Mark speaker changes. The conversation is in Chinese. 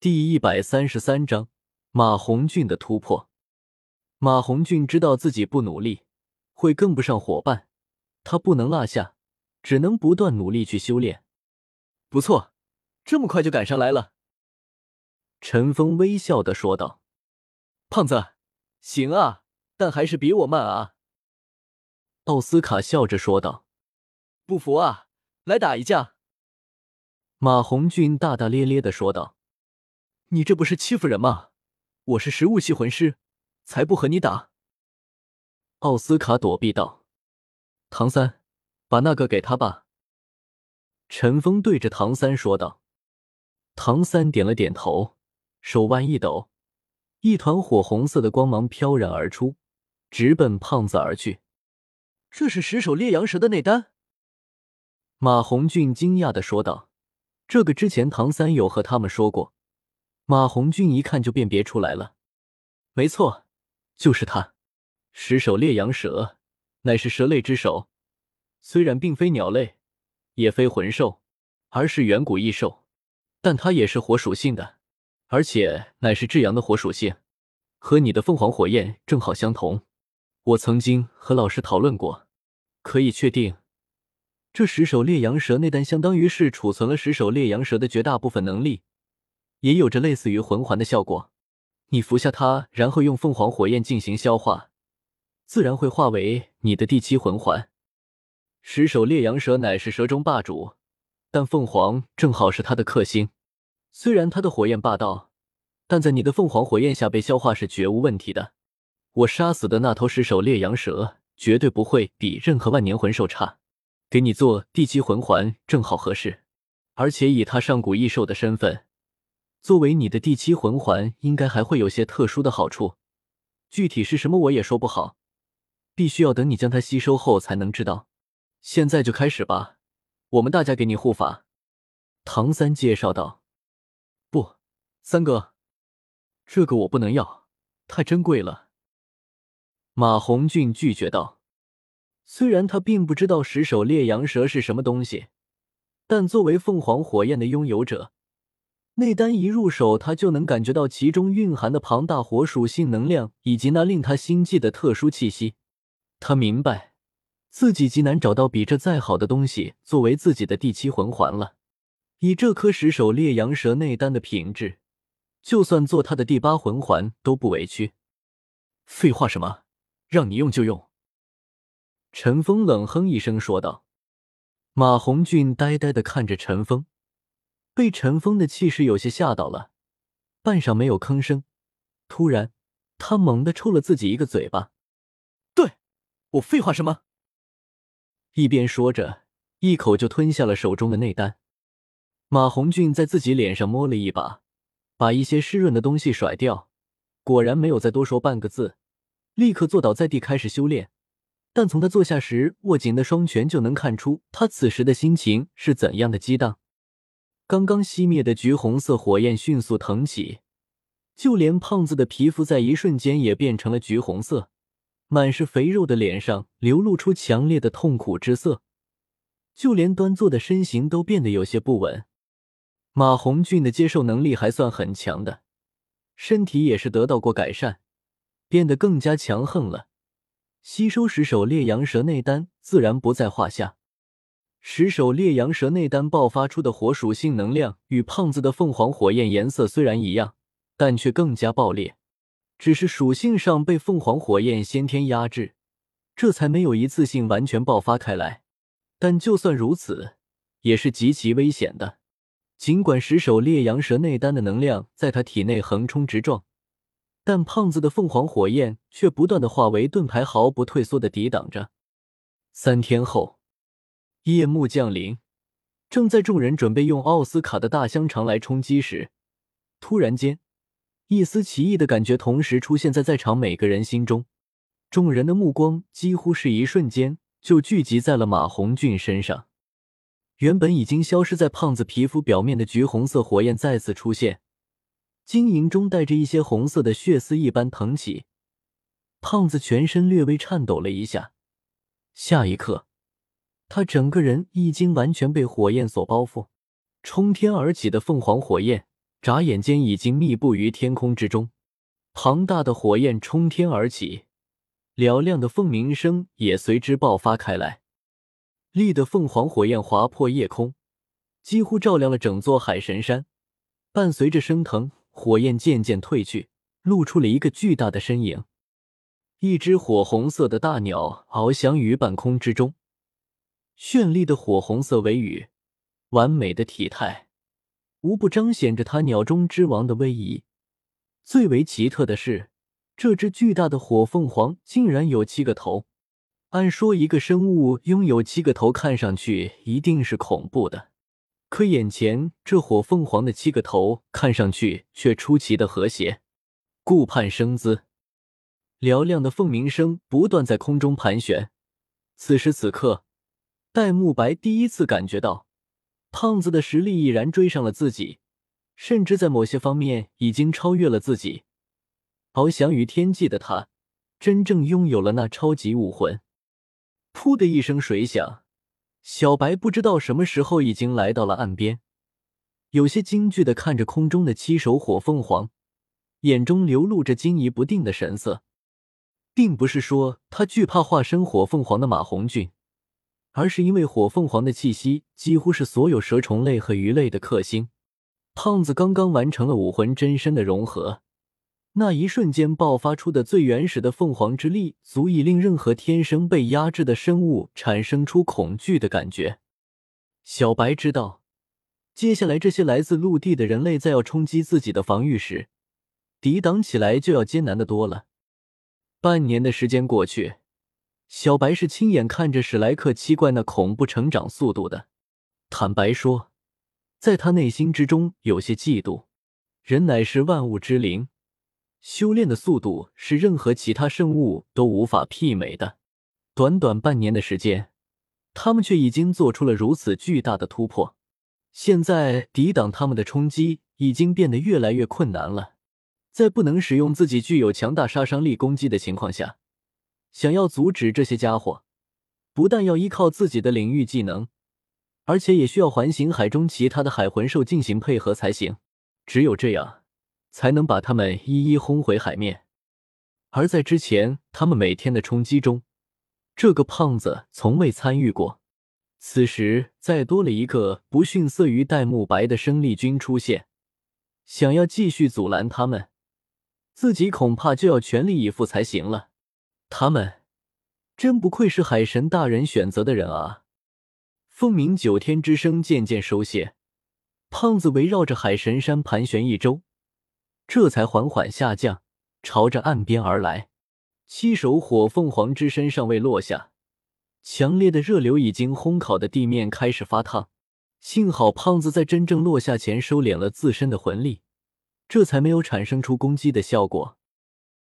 Speaker 1: 第一百三十三章马红俊的突破。马红俊知道自己不努力会跟不上伙伴，他不能落下，只能不断努力去修炼。不错，这么快就赶上来了。陈峰微笑的说道：“胖子，行啊，但还是比我慢啊。”奥斯卡笑着说道：“不服啊，来打一架。”马红俊大大咧咧的说道。你这不是欺负人吗？我是食物系魂师，才不和你打。奥斯卡躲避道：“唐三，把那个给他吧。”陈峰对着唐三说道。唐三点了点头，手腕一抖，一团火红色的光芒飘然而出，直奔胖子而去。这是十首烈阳蛇的内丹。马红俊惊讶的说道：“这个之前唐三有和他们说过。”马红俊一看就辨别出来了，没错，就是他。十手烈阳蛇乃是蛇类之首，虽然并非鸟类，也非魂兽，而是远古异兽，但它也是火属性的，而且乃是至阳的火属性，和你的凤凰火焰正好相同。我曾经和老师讨论过，可以确定，这十手烈阳蛇内丹相当于是储存了十手烈阳蛇的绝大部分能力。也有着类似于魂环的效果，你服下它，然后用凤凰火焰进行消化，自然会化为你的第七魂环。十首烈阳蛇乃是蛇中霸主，但凤凰正好是它的克星。虽然它的火焰霸道，但在你的凤凰火焰下被消化是绝无问题的。我杀死的那头十首烈阳蛇绝对不会比任何万年魂兽差，给你做第七魂环正好合适。而且以它上古异兽的身份。作为你的第七魂环，应该还会有些特殊的好处，具体是什么我也说不好，必须要等你将它吸收后才能知道。现在就开始吧，我们大家给你护法。”唐三介绍道。“不，三哥，这个我不能要，太珍贵了。”马红俊拒绝道。虽然他并不知道十手烈阳蛇是什么东西，但作为凤凰火焰的拥有者。内丹一入手，他就能感觉到其中蕴含的庞大火属性能量，以及那令他心悸的特殊气息。他明白，自己极难找到比这再好的东西作为自己的第七魂环了。以这颗十首烈阳蛇内丹的品质，就算做他的第八魂环都不委屈。废话什么？让你用就用。陈峰冷哼一声说道。马红俊呆呆的看着陈峰。被陈峰的气势有些吓到了，半晌没有吭声。突然，他猛地抽了自己一个嘴巴。对，我废话什么？一边说着，一口就吞下了手中的内丹。马红俊在自己脸上摸了一把，把一些湿润的东西甩掉，果然没有再多说半个字，立刻坐倒在地开始修炼。但从他坐下时握紧的双拳就能看出，他此时的心情是怎样的激荡。刚刚熄灭的橘红色火焰迅速腾起，就连胖子的皮肤在一瞬间也变成了橘红色，满是肥肉的脸上流露出强烈的痛苦之色，就连端坐的身形都变得有些不稳。马红俊的接受能力还算很强的，身体也是得到过改善，变得更加强横了，吸收十首烈阳蛇内丹自然不在话下。十手烈阳蛇内丹爆发出的火属性能量与胖子的凤凰火焰颜色虽然一样，但却更加爆裂。只是属性上被凤凰火焰先天压制，这才没有一次性完全爆发开来。但就算如此，也是极其危险的。尽管十手烈阳蛇内丹的能量在他体内横冲直撞，但胖子的凤凰火焰却不断的化为盾牌，毫不退缩的抵挡着。三天后。夜幕降临，正在众人准备用奥斯卡的大香肠来充饥时，突然间，一丝奇异的感觉同时出现在在场每个人心中。众人的目光几乎是一瞬间就聚集在了马红俊身上。原本已经消失在胖子皮肤表面的橘红色火焰再次出现，晶莹中带着一些红色的血丝一般腾起。胖子全身略微颤抖了一下，下一刻。他整个人已经完全被火焰所包覆，冲天而起的凤凰火焰眨眼间已经密布于天空之中。庞大的火焰冲天而起，嘹亮的凤鸣声也随之爆发开来。力的凤凰火焰划破夜空，几乎照亮了整座海神山。伴随着升腾，火焰渐渐退去，露出了一个巨大的身影。一只火红色的大鸟翱翔于半空之中，绚丽的火红色尾羽，完美的体态，无不彰显着它鸟中之王的威仪。最为奇特的是，这只巨大的火凤凰竟然有七个头。按说，一个生物拥有七个头，看上去一定是恐怖的。可眼前这火凤凰的七个头，看上去却出奇的和谐。顾盼生姿，嘹亮的凤鸣声不断在空中盘旋。此时此刻，戴沐白第一次感觉到，胖子的实力已然追上了自己。甚至在某些方面已经超越了自己。翱翔于天际的他，真正拥有了那超级武魂。噗的一声水响，小白不知道什么时候已经来到了岸边，有些惊惧的看着空中的七首火凤凰，眼中流露着惊疑不定的神色。并不是说他惧怕化身火凤凰的马红俊，而是因为火凤凰的气息几乎是所有蛇虫类和鱼类的克星。胖子刚刚完成了武魂真身的融合，那一瞬间爆发出的最原始的凤凰之力，足以令任何天生被压制的生物产生出恐惧的感觉。小白知道，接下来这些来自陆地的人类在要冲击自己的防御时，抵挡起来就要艰难的多了。半年的时间过去，小白是亲眼看着史莱克七怪那恐怖成长速度的。坦白说。在他内心之中有些嫉妒，人乃是万物之灵，修炼的速度是任何其他生物都无法媲美的。短短半年的时间，他们却已经做出了如此巨大的突破。现在抵挡他们的冲击已经变得越来越困难了。在不能使用自己具有强大杀伤力攻击的情况下，想要阻止这些家伙，不但要依靠自己的领域技能。而且也需要环形海中其他的海魂兽进行配合才行，只有这样，才能把他们一一轰回海面。而在之前他们每天的冲击中，这个胖子从未参与过。此时再多了一个不逊色于戴沐白的生力军出现，想要继续阻拦他们，自己恐怕就要全力以赴才行了。他们真不愧是海神大人选择的人啊！凤鸣九天之声渐渐收懈，胖子围绕着海神山盘旋一周，这才缓缓下降，朝着岸边而来。七首火凤凰之身尚未落下，强烈的热流已经烘烤的地面开始发烫。幸好胖子在真正落下前收敛了自身的魂力，这才没有产生出攻击的效果。